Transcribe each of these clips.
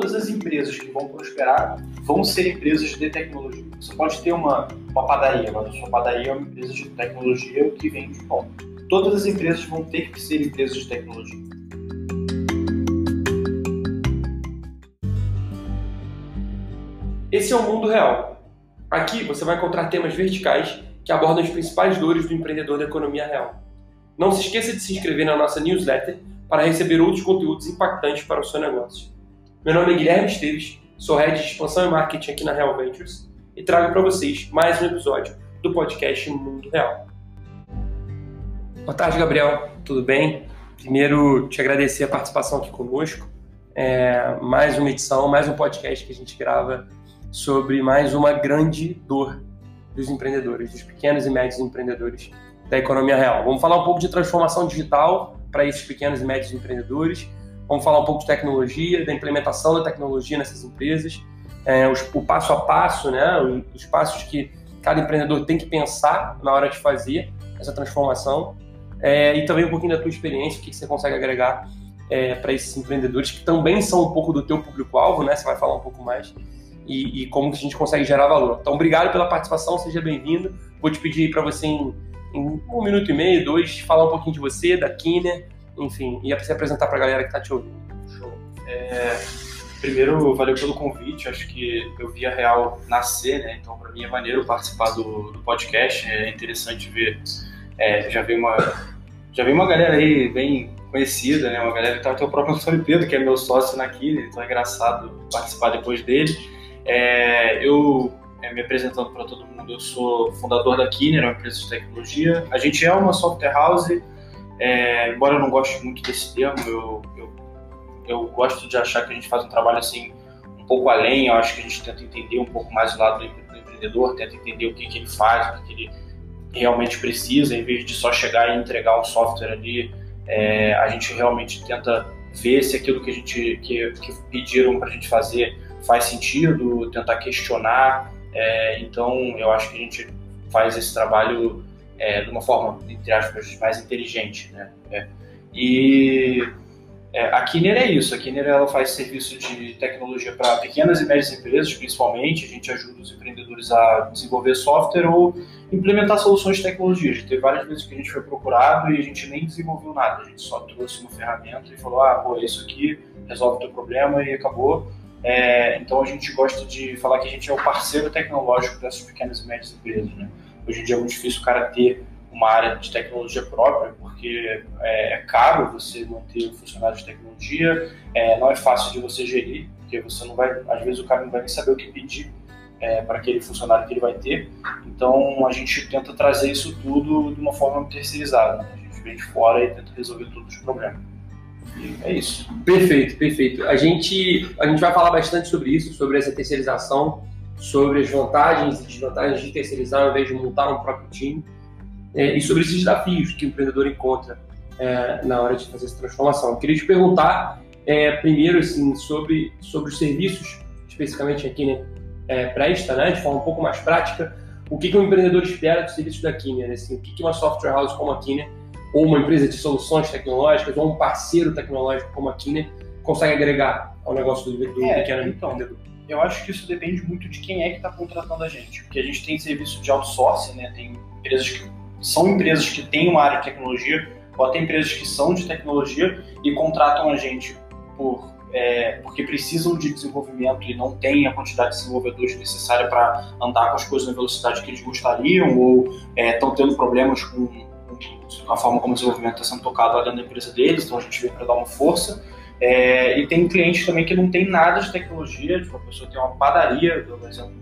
todas as empresas que vão prosperar vão ser empresas de tecnologia. Você pode ter uma, uma padaria, mas a sua padaria é uma empresa de tecnologia que vende pão. Todas as empresas vão ter que ser empresas de tecnologia. Esse é o mundo real. Aqui você vai encontrar temas verticais que abordam as principais dores do empreendedor da economia real. Não se esqueça de se inscrever na nossa newsletter para receber outros conteúdos impactantes para o seu negócio. Meu nome é Guilherme Esteves, sou Head de Expansão e Marketing aqui na Real Ventures e trago para vocês mais um episódio do podcast Mundo Real. Boa tarde, Gabriel. Tudo bem? Primeiro, te agradecer a participação aqui conosco. É mais uma edição, mais um podcast que a gente grava sobre mais uma grande dor dos empreendedores, dos pequenos e médios empreendedores da economia real. Vamos falar um pouco de transformação digital para esses pequenos e médios empreendedores. Vamos falar um pouco de tecnologia, da implementação da tecnologia nessas empresas, é, os, o passo a passo, né, os passos que cada empreendedor tem que pensar na hora de fazer essa transformação. É, e também um pouquinho da tua experiência, o que você consegue agregar é, para esses empreendedores que também são um pouco do teu público-alvo, né? Você vai falar um pouco mais e, e, como que a gente consegue gerar valor. Então, obrigado pela participação, seja bem-vindo. Vou te pedir para você em, em, um minuto e meio, dois, falar um pouquinho de você, da Kiner, enfim, e se apresentar para a galera que está te ouvindo. Show. É, primeiro, valeu pelo convite. Acho que eu vi a Real nascer, né? Então, para mim é maneiro participar do, do podcast. É interessante ver. É, já veio uma já veio uma galera aí bem conhecida, né? Uma galera que tá até o próprio Antônio Pedro, que é meu sócio na Kine, então é engraçado participar depois dele. É, eu, é, me apresentando para todo mundo, eu sou fundador da Kiner, uma empresa de tecnologia. A gente é uma software house, é, embora eu não goste muito desse termo, eu, eu, eu, gosto de achar que a gente faz um trabalho assim um pouco além, eu acho que a gente tenta entender um pouco mais o lado do empreendedor, tenta entender o que, que ele faz, o que, ele realmente precisa, em vez de só chegar e entregar um software ali, é, a gente realmente tenta ver se aquilo que a gente que, que pediram para a gente fazer faz sentido, tentar questionar. É, então, eu acho que a gente faz esse trabalho é, de uma forma, entre aspas, mais inteligente. Né? É. E é, a Kiner é isso. A Kiner ela faz serviço de tecnologia para pequenas e médias empresas, principalmente. A gente ajuda os empreendedores a desenvolver software ou implementar soluções de tecnologia. A gente teve várias vezes que a gente foi procurado e a gente nem desenvolveu nada. A gente só trouxe uma ferramenta e falou: ah, pô, isso aqui resolve o teu problema e acabou. É, então a gente gosta de falar que a gente é o parceiro tecnológico dessas pequenas e médias empresas. Né? Hoje em dia é muito difícil o cara ter uma área de tecnologia própria, porque é, é caro você manter um funcionário de tecnologia, é, não é fácil de você gerir, porque você não vai, às vezes o cara não vai nem saber o que pedir é, para aquele funcionário que ele vai ter. Então a gente tenta trazer isso tudo de uma forma terceirizada. Né? A gente vem de fora e tenta resolver todos os problemas. É isso. Perfeito, perfeito. A gente, a gente vai falar bastante sobre isso, sobre essa terceirização, sobre as vantagens e desvantagens de terceirizar ao invés de montar um próprio time, é, e sobre esses desafios que o empreendedor encontra é, na hora de fazer essa transformação. Eu queria te perguntar, é, primeiro, assim, sobre, sobre os serviços, especificamente aqui, né, é, presta, né, de forma um pouco mais prática, o que, que um empreendedor espera do serviço da Kiner? Assim, o que, que uma software house como a Kiner ou uma empresa de soluções tecnológicas, ou um parceiro tecnológico como a Kiner, consegue agregar ao negócio do, do é, pequeno então, empreendedor? Eu acho que isso depende muito de quem é que está contratando a gente, porque a gente tem serviço de outsourcing, né? tem empresas que são empresas que têm uma área de tecnologia, ou até empresas que são de tecnologia e contratam a gente por, é, porque precisam de desenvolvimento e não têm a quantidade de desenvolvedores necessária para andar com as coisas na velocidade que eles gostariam, ou estão é, tendo problemas com a forma como o desenvolvimento está sendo tocado lá dentro da empresa deles, então a gente vem para dar uma força. É, e tem clientes também que não tem nada de tecnologia, tipo, a pessoa tem uma padaria, por exemplo,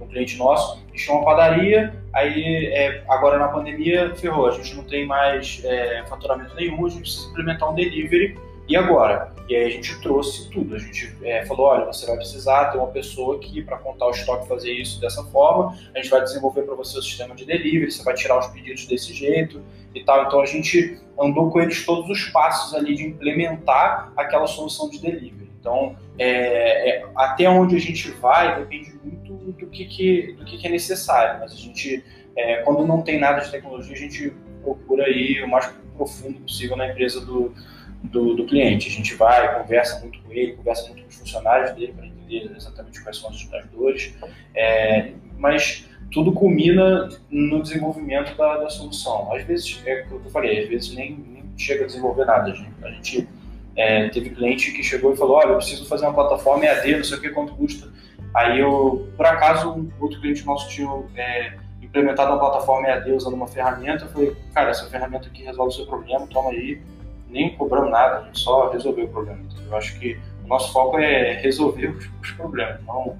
um cliente nosso, tinha uma padaria, aí é, agora na pandemia ferrou, a gente não tem mais é, faturamento nenhum, a gente precisa implementar um delivery e agora? E aí a gente trouxe tudo. A gente é, falou: olha, você vai precisar ter uma pessoa aqui para contar o estoque fazer isso dessa forma. A gente vai desenvolver para você o sistema de delivery, você vai tirar os pedidos desse jeito e tal. Então a gente andou com eles todos os passos ali de implementar aquela solução de delivery. Então, é, é, até onde a gente vai depende muito do que, que do que, que, é necessário. Mas a gente, é, quando não tem nada de tecnologia, a gente procura aí o mais profundo possível na empresa do, do, do, cliente. A gente vai, conversa muito com ele, conversa muito com os funcionários dele para entender exatamente quais são as, as dores, é, mas tudo culmina no desenvolvimento da, da, solução. Às vezes, é o que eu falei, às vezes nem, nem chega a desenvolver nada. A gente, a gente é, teve cliente que chegou e falou, olha, eu preciso fazer uma plataforma EAD, não sei o que, quanto custa. Aí eu, por acaso, outro cliente nosso tinha é, implementado uma plataforma EAD usando uma ferramenta, eu falei, cara, essa ferramenta aqui resolve o seu problema, toma aí, nem cobramos nada, a gente só resolveu o problema. Então, eu acho que o nosso foco é resolver os, os problemas, não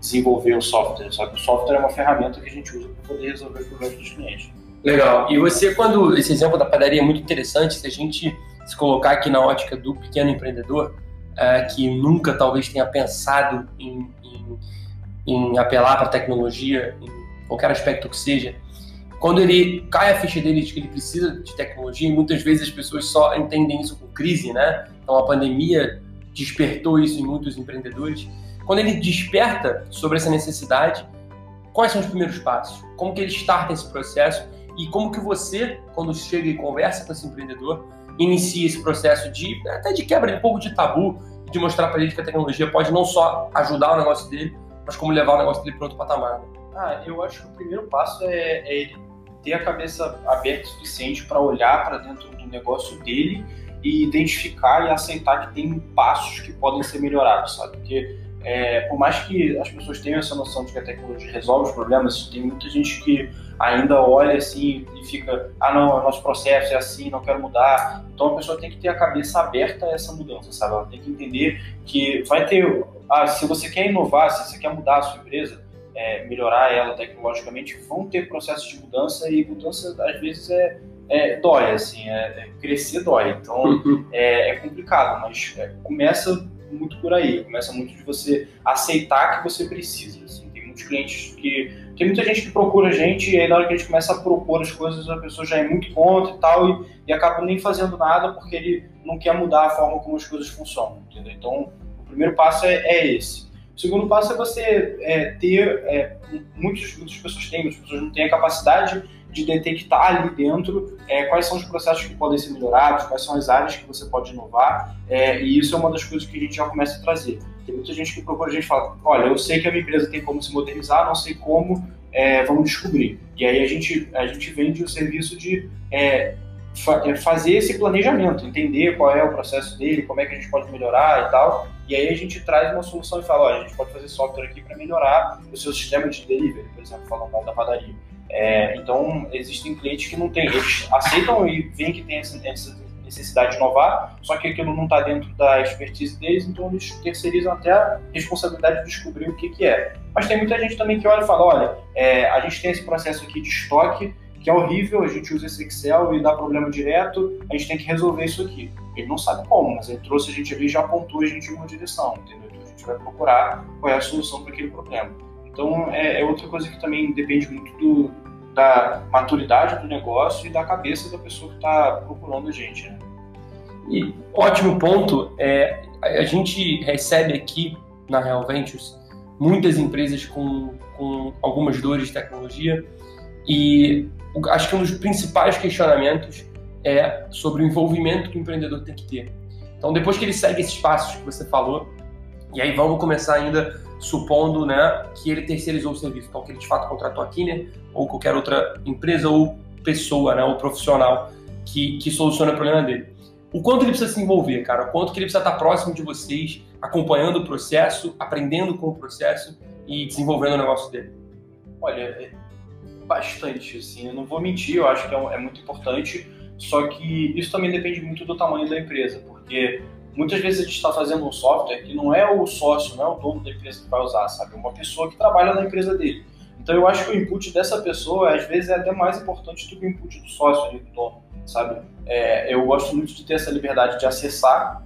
desenvolver o software. Só que o software é uma ferramenta que a gente usa para poder resolver os problemas dos clientes. Legal. E você, quando esse exemplo da padaria é muito interessante, se a gente se colocar aqui na ótica do pequeno empreendedor, é, que nunca talvez tenha pensado em, em, em apelar para a tecnologia, em qualquer aspecto que seja, quando ele cai a ficha dele de que ele precisa de tecnologia, e muitas vezes as pessoas só entendem isso com crise, né? Então a pandemia despertou isso em muitos empreendedores. Quando ele desperta sobre essa necessidade, quais são os primeiros passos? Como que ele starta esse processo? E como que você, quando chega e conversa com esse empreendedor, inicia esse processo de até de quebra de um pouco de tabu, de mostrar para ele que a tecnologia pode não só ajudar o negócio dele, mas como levar o negócio dele para outro patamar. Né? Ah, eu acho que o primeiro passo é, é ele ter a cabeça aberta o suficiente para olhar para dentro do negócio dele e identificar e aceitar que tem passos que podem ser melhorados, sabe? Porque é, por mais que as pessoas tenham essa noção de que a tecnologia resolve os problemas, tem muita gente que ainda olha assim e fica, ah não, o nosso processo é assim, não quero mudar. Então a pessoa tem que ter a cabeça aberta a essa mudança, sabe? Ela tem que entender que vai ter, ah, se você quer inovar, se você quer mudar a sua empresa, é, melhorar ela tecnologicamente, vão ter processos de mudança e mudança às vezes é, é dói, assim, é, é crescer dói. Então é, é, complicado, mas é, começa muito por aí, começa muito de você aceitar que você precisa. Assim. Tem muitos clientes que. Tem muita gente que procura a gente e aí na hora que a gente começa a propor as coisas, a pessoa já é muito contra e tal, e, e acaba nem fazendo nada porque ele não quer mudar a forma como as coisas funcionam, entendeu? Então, o primeiro passo é, é esse. O segundo passo é você é, ter, é, muitas, muitas pessoas têm, muitas pessoas não têm a capacidade de detectar ali dentro é, quais são os processos que podem ser melhorados, quais são as áreas que você pode inovar, é, e isso é uma das coisas que a gente já começa a trazer. Tem muita gente que procura a gente fala, olha, eu sei que a minha empresa tem como se modernizar, não sei como, é, vamos descobrir. E aí a gente, a gente vende o serviço de é, fazer esse planejamento, entender qual é o processo dele, como é que a gente pode melhorar e tal, e aí a gente traz uma solução e fala, olha, a gente pode fazer software aqui para melhorar o seu sistema de delivery, por exemplo, falando da padaria. É, então, existem clientes que não têm, eles aceitam e veem que tem essa, necessidade de inovar, só que aquilo não está dentro da expertise deles, então eles terceirizam até a responsabilidade de descobrir o que, que é. Mas tem muita gente também que olha e fala, olha, é, a gente tem esse processo aqui de estoque, que é horrível, a gente usa esse Excel e dá problema direto, a gente tem que resolver isso aqui. Ele não sabe como, mas ele trouxe a gente ali e já apontou a gente em uma direção, entendeu? Então a gente vai procurar qual é a solução para aquele problema. Então é, é, outra coisa que também depende muito do, da maturidade do negócio e da cabeça da pessoa que está procurando a gente. Né? E ótimo ponto. É, a gente recebe aqui na Real Ventures muitas empresas com, com algumas dores de tecnologia e acho que um dos principais questionamentos é sobre o envolvimento que o empreendedor tem que ter. Então, depois que ele segue esses passos que você falou, e aí vamos começar ainda supondo né, que ele terceirizou o serviço, então que ele de fato contratou a Kiner ou qualquer outra empresa ou pessoa, né, ou profissional que, que soluciona o problema dele. O quanto ele precisa se envolver, cara, o quanto que ele precisa estar próximo de vocês, acompanhando o processo, aprendendo com o processo e desenvolvendo o negócio dele. Olha, é bastante, assim, eu não vou mentir, eu acho que é, é muito importante, só que isso também depende muito do tamanho da empresa, porque muitas vezes a gente está fazendo um software que não é o sócio, não é o dono da empresa que vai usar, sabe? É uma pessoa que trabalha na empresa dele. Então eu acho que o input dessa pessoa, às vezes, é até mais importante do que o input do sócio ali, do dono, sabe? É, eu gosto muito de ter essa liberdade de acessar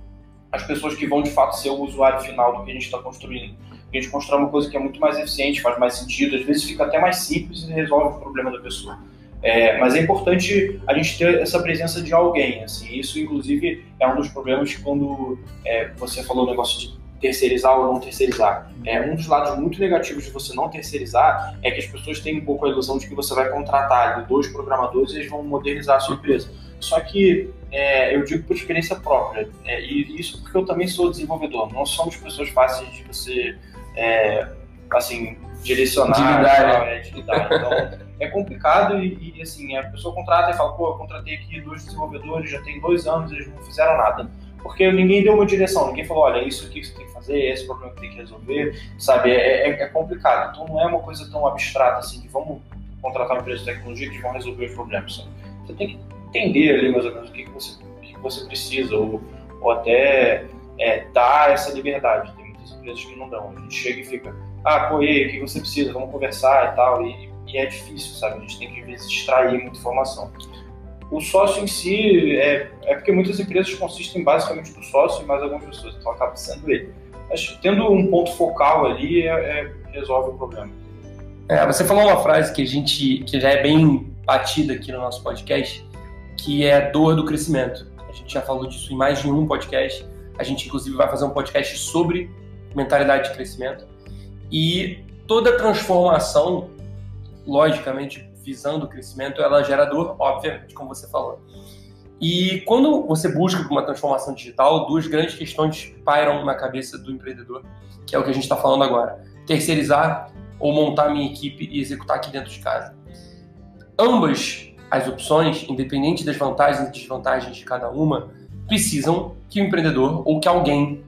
as pessoas que vão de fato ser o usuário final do que a gente está construindo. A gente constrói uma coisa que é muito mais eficiente, faz mais sentido, às vezes fica até mais simples e resolve o problema da pessoa. É, mas é importante a gente ter essa presença de alguém, assim, isso inclusive é um dos problemas quando é, você falou o negócio de terceirizar ou não terceirizar. É, um dos lados muito negativos de você não terceirizar é que as pessoas têm um pouco a ilusão de que você vai contratar dois programadores e eles vão modernizar a sua empresa. Só que é, eu digo por experiência própria, é, e isso porque eu também sou desenvolvedor. Não somos pessoas fáceis de você, é, assim, direcionar, Dividar, né? Então, é complicado e, e, assim, a pessoa contrata e fala, pô, eu contratei aqui dois desenvolvedores, já tem dois anos, eles não fizeram nada. Porque ninguém deu uma direção, ninguém falou, olha, isso aqui que você tem que fazer, esse problema que tem que resolver, sabe? É, é, é complicado. Então não é uma coisa tão abstrata assim, de vamos contratar uma empresa de tecnologia que vão resolver os problemas. Sabe? Você tem que entender ali mais ou menos o que, que, você, o que, que você precisa, ou, ou até é, dar essa liberdade. Empresas que não dão. A gente chega e fica, ah, pô, e aí, o que você precisa? Vamos conversar e tal. E, e é difícil, sabe? A gente tem que, às vezes, extrair muita informação. O sócio em si, é, é porque muitas empresas consistem basicamente do sócio e mais algumas pessoas, então acaba sendo ele. Mas tendo um ponto focal ali, é, é, resolve o problema. É, você falou uma frase que a gente que já é bem batida aqui no nosso podcast, que é a dor do crescimento. A gente já falou disso em mais de um podcast. A gente inclusive vai fazer um podcast sobre mentalidade de crescimento. E toda transformação logicamente visando o crescimento, ela gera dor, obviamente, como você falou. E quando você busca uma transformação digital, duas grandes questões pairam na cabeça do empreendedor, que é o que a gente está falando agora: terceirizar ou montar minha equipe e executar aqui dentro de casa. Ambas as opções, independente das vantagens e desvantagens de cada uma, precisam que o empreendedor ou que alguém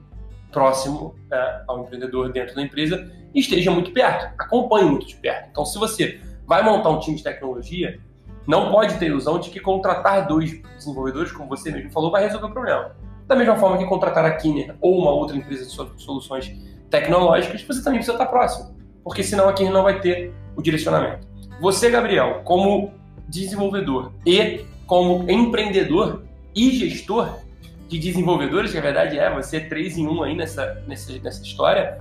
próximo é, ao empreendedor dentro da empresa esteja muito perto, acompanhe muito de perto. Então, se você vai montar um time de tecnologia, não pode ter ilusão de que contratar dois desenvolvedores, como você mesmo falou, vai resolver o problema. Da mesma forma que contratar a Kinner ou uma outra empresa de soluções tecnológicas, você também precisa estar próximo, porque senão a Kinner não vai ter o direcionamento. Você, Gabriel, como desenvolvedor e como empreendedor e gestor de desenvolvedores, que a verdade é, você é três em um aí nessa, nessa, nessa história,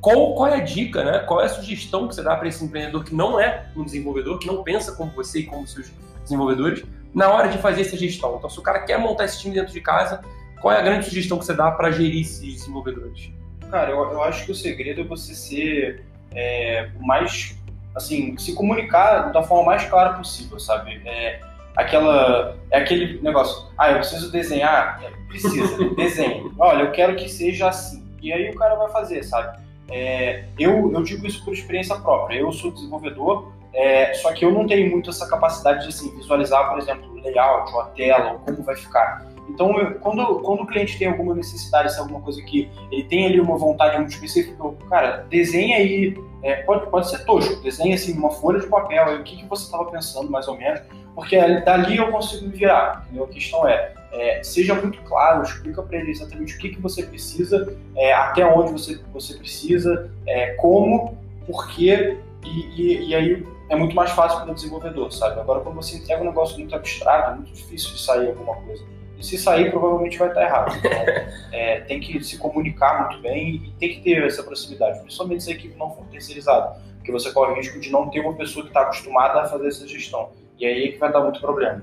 qual, qual é a dica, né? Qual é a sugestão que você dá para esse empreendedor que não é um desenvolvedor, que não pensa como você e como seus desenvolvedores, na hora de fazer essa gestão? Então, se o cara quer montar esse time dentro de casa, qual é a grande sugestão que você dá para gerir esses desenvolvedores? Cara, eu, eu, acho que o segredo é você ser é, mais, assim, se comunicar da forma mais clara possível, sabe? É, aquela, é aquele negócio, ah, eu preciso desenhar, é, precisa, desenhe. Olha, eu quero que seja assim. E aí o cara vai fazer, sabe? É, eu, eu digo isso por experiência própria. Eu sou desenvolvedor, é, só que eu não tenho muito essa capacidade de assim, visualizar, por exemplo, o layout, ou a tela, ou como vai ficar. Então, eu, quando, quando o cliente tem alguma necessidade, se é alguma coisa que ele tem ali uma vontade muito específica, eu, cara, desenha aí, é, pode, pode ser tosco, desenha assim uma folha de papel, aí, o que, que você estava pensando mais ou menos, porque dali eu consigo me virar. Entendeu? A questão é, é, seja muito claro, explica para ele exatamente o que, que você precisa, é, até onde você, você precisa, é, como, porquê, e, e, e, aí é muito mais fácil para o desenvolvedor, sabe? Agora, quando você entrega um negócio muito abstrato, é muito difícil de sair alguma coisa. E se sair, provavelmente vai estar errado. Então, tem que se comunicar muito bem e tem que ter essa proximidade, principalmente se a equipe não for terceirizada, porque você corre o risco de não ter uma pessoa que está acostumada a fazer essa gestão. E aí é que vai dar muito problema.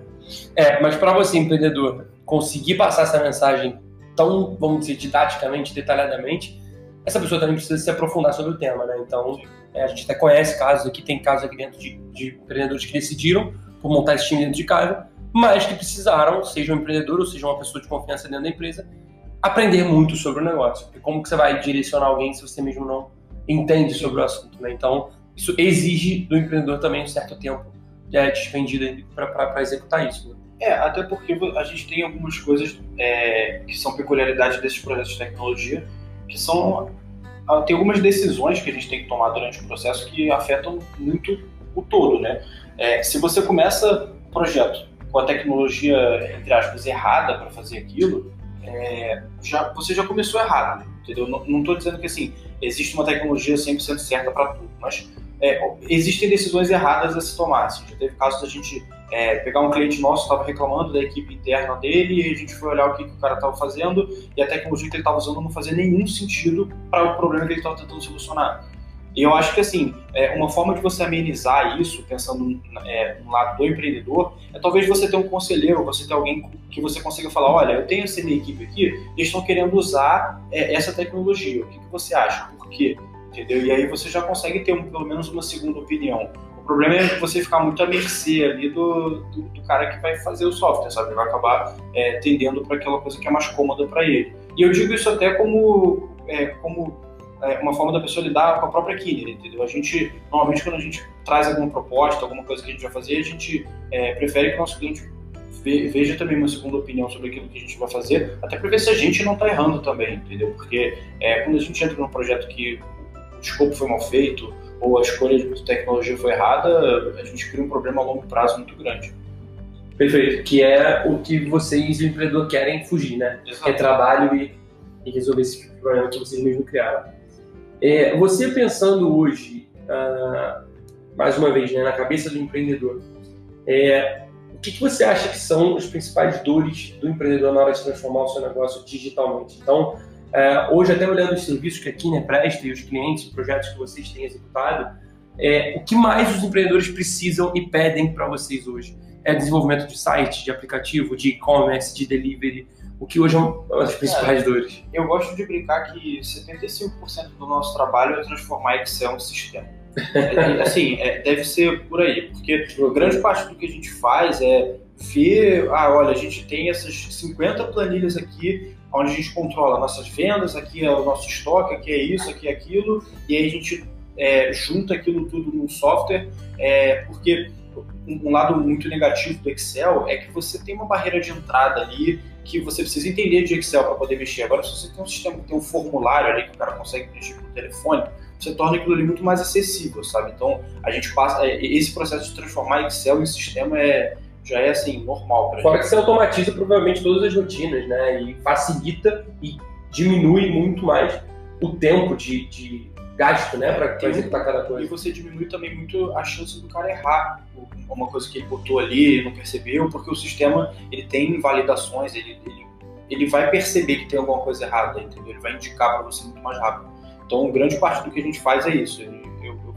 É, mas para você, empreendedor, conseguir passar essa mensagem tão, vamos dizer, didaticamente, detalhadamente, essa pessoa também precisa se aprofundar sobre o tema, né? Então, é, a gente até conhece casos aqui, tem casos aqui dentro de, de empreendedores que decidiram por montar esse time dentro de casa, mas que precisaram, seja um empreendedor ou seja uma pessoa de confiança dentro da empresa, aprender muito sobre o negócio. Porque como que você vai direcionar alguém se você mesmo não entende sobre o assunto, né? Então, isso exige do empreendedor também um certo tempo é, despendido para executar isso. Né? É, até porque a gente tem algumas coisas é, que são peculiaridades desses projetos de tecnologia, que são. Ah, tem algumas decisões que a gente tem que tomar durante o processo que afetam muito o todo, né? É, se você começa o projeto com a tecnologia, entre aspas, errada para fazer aquilo, é, já, você já começou errado, entendeu? Não estou dizendo que, assim, existe uma tecnologia 100% certa para tudo, mas é, existem decisões erradas a se tomar. Assim, já teve casos da gente é, pegar um cliente nosso estava reclamando da equipe interna dele e a gente foi olhar o que, que o cara estava fazendo e a tecnologia que ele estava usando não fazia nenhum sentido para o problema que ele estava tentando solucionar. E eu acho que assim, é, uma forma de você amenizar isso, pensando é, no lado do empreendedor, é talvez você ter um conselheiro, você ter alguém que você consiga falar, olha, eu tenho essa minha equipe aqui, eles estão querendo usar é, essa tecnologia. O que, que você acha? Por quê? Entendeu? E aí você já consegue ter um, pelo menos uma segunda opinião problema é você ficar muito à mercê ali do, do, do cara que vai fazer o software, sabe? Ele vai acabar é, tendendo para aquela coisa que é mais cômoda para ele. E eu digo isso até como, é, como é, uma forma da pessoa lidar com a própria Killer, entendeu? A gente, normalmente, quando a gente traz alguma proposta, alguma coisa que a gente vai fazer, a gente é, prefere que o nosso cliente veja também uma segunda opinião sobre aquilo que a gente vai fazer, até para ver se a gente não está errando também, entendeu? Porque é, quando a gente entra num projeto que o escopo foi mal feito ou a escolha de tecnologia foi errada, a gente cria um problema a longo prazo muito grande. Perfeito, que é o que vocês, o empreendedor, querem fugir, né? Exato. Que é trabalho e, e resolver esse problema que vocês mesmos criaram. É, você pensando hoje, ah, mais uma vez, né, na cabeça do empreendedor, é, o que, que, você acha que são as principais dores do empreendedor na hora de transformar o seu negócio digitalmente? Então, é, hoje, até olhando os serviços que a Kine presta e os clientes, os projetos que vocês têm executado, é, o que mais os empreendedores precisam e pedem para vocês hoje? É desenvolvimento de site, de aplicativo, de e-commerce, de delivery, o que hoje é das principais é, dores. Eu gosto de brincar que 75% do nosso trabalho é transformar Excel em sistema. É, assim, é, deve ser por aí, porque grande parte do que a gente faz é ver, ah, olha, a gente tem essas 50 planilhas aqui, onde a gente controla nossas vendas, aqui é o nosso estoque, aqui é isso, aqui é aquilo, e aí a gente é, junta aquilo tudo num software, é, porque um lado muito negativo do Excel é que você tem uma barreira de entrada ali que você precisa entender de Excel para poder mexer. Agora, se você tem um sistema que tem um formulário ali que o cara consegue com o telefone, você torna aquilo ali muito mais acessível, sabe? Então, a gente passa. É, esse processo de transformar Excel em sistema é, já é assim, normal para Fora gente. que você automatiza provavelmente todas as rotinas, né? E facilita e diminui muito mais o tempo de, de gasto, né, para executar cada coisa. E você diminui também muito a chance do cara errar uma coisa que ele botou ali, não percebeu, porque o sistema ele tem validações, ele, ele, ele vai perceber que tem alguma coisa errada, entendeu? Ele vai indicar para você muito mais rápido. Então, grande parte do que a gente faz é isso. Eu,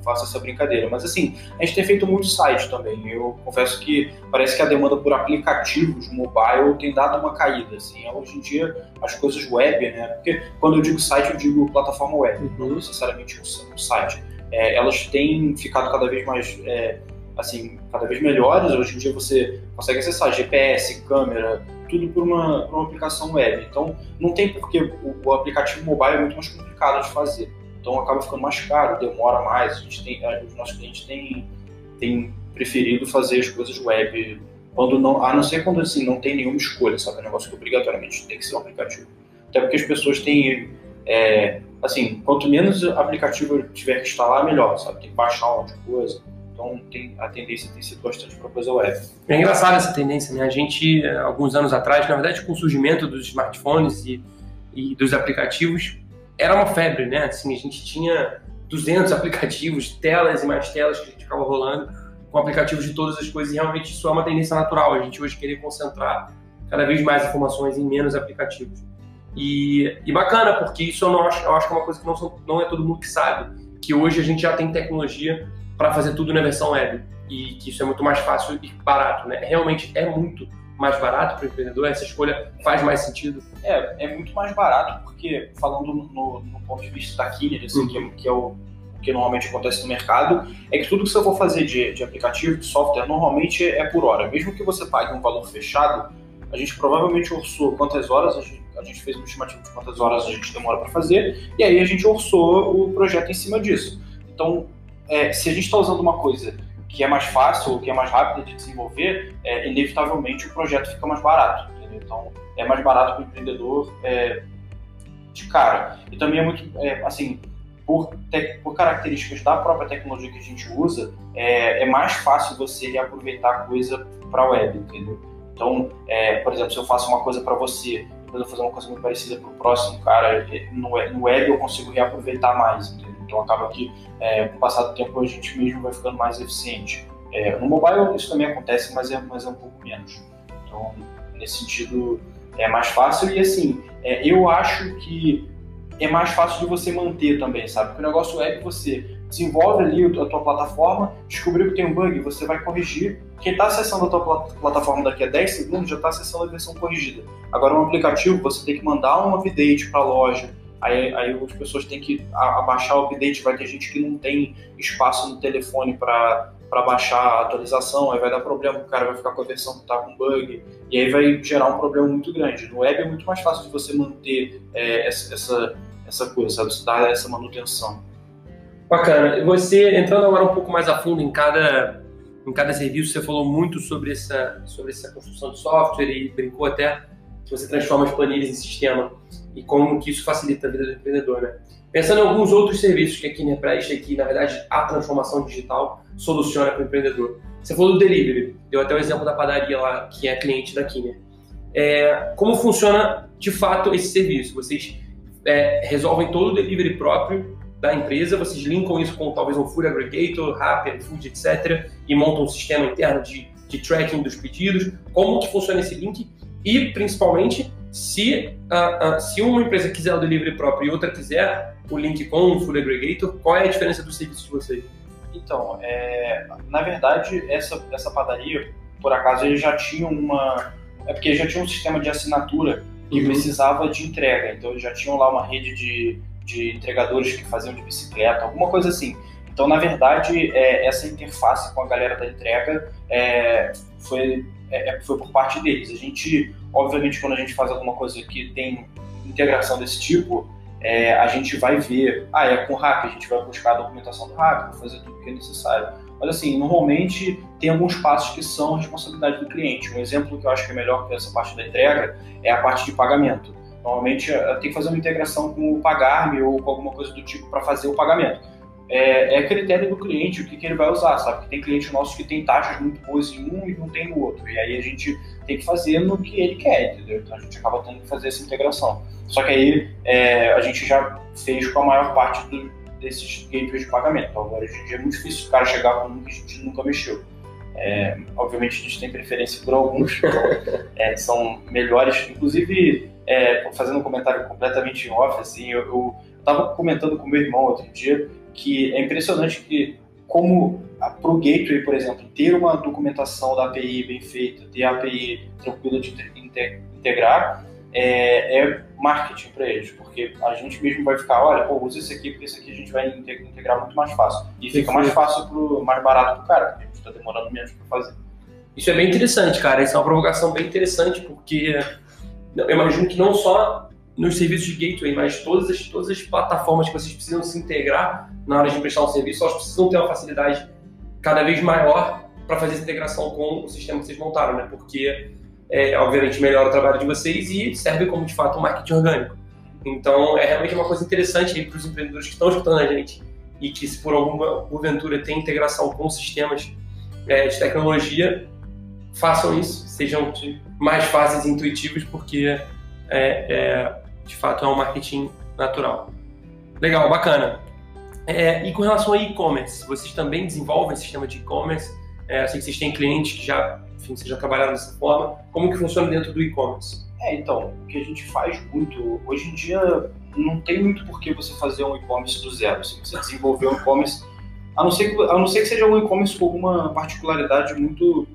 faço essa brincadeira. Mas, assim, a gente tem feito muito site também. Eu confesso que parece que a demanda por aplicativos mobile tem dado uma caída. Assim. Hoje em dia, as coisas web, né? Porque quando eu digo site, eu digo plataforma web, não uhum. necessariamente um, site. É, elas têm ficado cada vez mais é, assim, cada vez melhores. Hoje em dia você consegue acessar GPS, câmera, tudo por uma, por uma aplicação web. Então, não tem porque o, o, aplicativo mobile é muito mais complicado de fazer. Então, acaba ficando mais caro, demora mais. A gente tem, os nossos clientes têm, preferido fazer as coisas web quando não, a não ser quando assim não tem nenhuma escolha, sabe? É um negócio que obrigatoriamente tem que ser um aplicativo. Até porque as pessoas têm, é, assim, quanto menos aplicativo tiver que instalar, melhor, sabe? Tem que baixar um monte de coisa. Então tem, a tendência tem sido bastante para coisa web. É engraçada essa tendência, né? A gente, alguns anos atrás, na verdade, com o surgimento dos smartphones e, e dos aplicativos, era uma febre, né? Assim, a gente tinha 200 aplicativos, telas e mais telas que a gente ficava rolando com aplicativos de todas as coisas e realmente isso é uma tendência natural. A gente hoje querer concentrar cada vez mais informações em menos aplicativos. E, e bacana, porque isso eu, não acho, eu acho que é uma coisa que não, não é todo mundo que sabe, que hoje a gente já tem tecnologia para fazer tudo na versão web e que isso é muito mais fácil e barato, né? Realmente é muito mais barato para o empreendedor? Essa escolha faz mais sentido? É, é muito mais barato porque, falando no, no ponto de vista da Killer, assim, uhum. que, que, é o que normalmente acontece no mercado, é que tudo que você for fazer de, de aplicativo, de software, normalmente é por hora. Mesmo que você pague um valor fechado, a gente provavelmente orçou quantas horas, a gente, a gente fez um estimativo de quantas horas a gente demora para fazer, e aí a gente orçou o projeto em cima disso. Então, é, se a gente está usando uma coisa que é mais fácil que é mais rápida de desenvolver, é, inevitavelmente o projeto fica mais barato. Entendeu? Então, é mais barato para o empreendedor é, de cara. E também é muito, é, assim, por, por, características da própria tecnologia que a gente usa, é, é mais fácil você reaproveitar coisa para a web, entendeu? Então, é, por exemplo, se eu faço uma coisa para você, depois eu fazer uma coisa muito parecida para o próximo cara, no, no web eu consigo reaproveitar mais, entendeu? Então acaba que é, com o passar do tempo a gente mesmo vai ficando mais eficiente. É, no mobile isso também acontece, mas é, mas é um pouco menos. Então, nesse sentido, é mais fácil e assim, é, eu acho que é mais fácil de você manter também, sabe? Porque o negócio é que você desenvolve ali a tua plataforma, descobriu que tem um bug, você vai corrigir. Quem está acessando a tua plataforma daqui a 10 segundos já está acessando a versão corrigida. Agora, um aplicativo, você tem que mandar um update para a loja, aí, aí as pessoas têm que abaixar o update, vai ter gente que não tem espaço no telefone para para baixar a atualização, aí vai dar problema, o cara vai ficar com a versão que está com bug, e aí vai gerar um problema muito grande. No web é muito mais fácil de você manter é, essa, essa, coisa, sabe? Você dar essa manutenção. Bacana. Você, entrando agora um pouco mais a fundo em cada, em cada serviço, você falou muito sobre essa, sobre essa construção de software e brincou até que você transforma as planilhas em sistema e como que isso facilita a vida do empreendedor, né? Pensando em alguns outros serviços que aqui na presta, que na verdade a transformação digital soluciona para o empreendedor. Você falou do delivery, deu até o exemplo da padaria lá, que é cliente da Kinner. É, como funciona de fato esse serviço? Vocês é, resolvem todo o delivery próprio da empresa, vocês linkam isso com talvez um food aggregator, Rappi, Food, etc., e montam um sistema interno de, de tracking dos pedidos. Como que funciona esse link? E, principalmente, se, uh, uh, se uma empresa quiser o delivery próprio e outra quiser o link com o Food Aggregator, qual é a diferença dos serviços de vocês? Então, é, na verdade, essa, essa padaria, por acaso, eles já tinham uma. É porque já tinha um sistema de assinatura que uhum. precisava de entrega. Então, eles já tinham lá uma rede de, de entregadores que faziam de bicicleta, alguma coisa assim. Então, na verdade, é, essa interface com a galera da entrega é, foi, é, é, foi por parte deles. A gente, obviamente, quando a gente faz alguma coisa que tem integração desse tipo, é, a gente vai ver, ah, é com o RAP, a gente vai buscar a documentação do RAP, fazer tudo que é necessário. Mas assim, normalmente tem alguns passos que são responsabilidade do cliente. Um exemplo que eu acho que é melhor que essa parte da entrega é a parte de pagamento. Normalmente eh, tem que fazer uma integração com o Pagar-me ou com alguma coisa do tipo para fazer o pagamento é, é critério do cliente o que, que ele vai usar, sabe? Que tem cliente nosso que tem taxas muito boas em um e não tem no outro. E aí a gente tem que fazer no que ele quer, entendeu? Então a gente acaba tendo que fazer essa integração. Só que aí é, a gente já fez com a maior parte do, desses gateways de pagamento. Então agora hoje em dia é muito difícil o cara chegar com um que a gente nunca mexeu. É, obviamente a gente tem preferência por alguns, é, são melhores. Inclusive, é, fazendo um comentário completamente off, assim, eu, eu tava comentando com meu irmão outro dia que é impressionante que como para o gateway, por exemplo, ter uma documentação da API bem feita, ter a API tranquila de integrar, é, é marketing para eles, porque a gente mesmo vai ficar, olha, pô, usa esse aqui, porque esse aqui a gente vai integrar muito mais fácil. E fica mais fácil, pro, mais barato para o cara, porque a gente está demorando menos para fazer. Isso é bem interessante, cara. Isso é uma provocação bem interessante, porque eu imagino que não só nos serviços de gateway, mas todas as, todas as plataformas que vocês precisam se integrar na hora de prestar um serviço, elas precisam ter uma facilidade cada vez maior para fazer essa integração com o sistema que vocês montaram, né? Porque, é, obviamente, melhora o trabalho de vocês e serve como, de fato, um marketing orgânico. Então, é realmente uma coisa interessante para os empreendedores que estão escutando a gente e que, se por alguma porventura tem integração com sistemas é, de tecnologia, façam isso, sejam mais fáceis e intuitivos, porque é, é, de fato é um marketing natural. Legal, bacana. É, e com relação a e-commerce, vocês também desenvolvem sistema de e-commerce? É, que vocês têm clientes que já, enfim, vocês já trabalharam dessa forma. Como que funciona dentro do e-commerce? É, então, o que a gente faz muito, hoje em dia não tem muito por que você fazer um e-commerce do zero. Se você desenvolver um e-commerce, a não ser que, a não ser que seja um e-commerce com alguma particularidade muito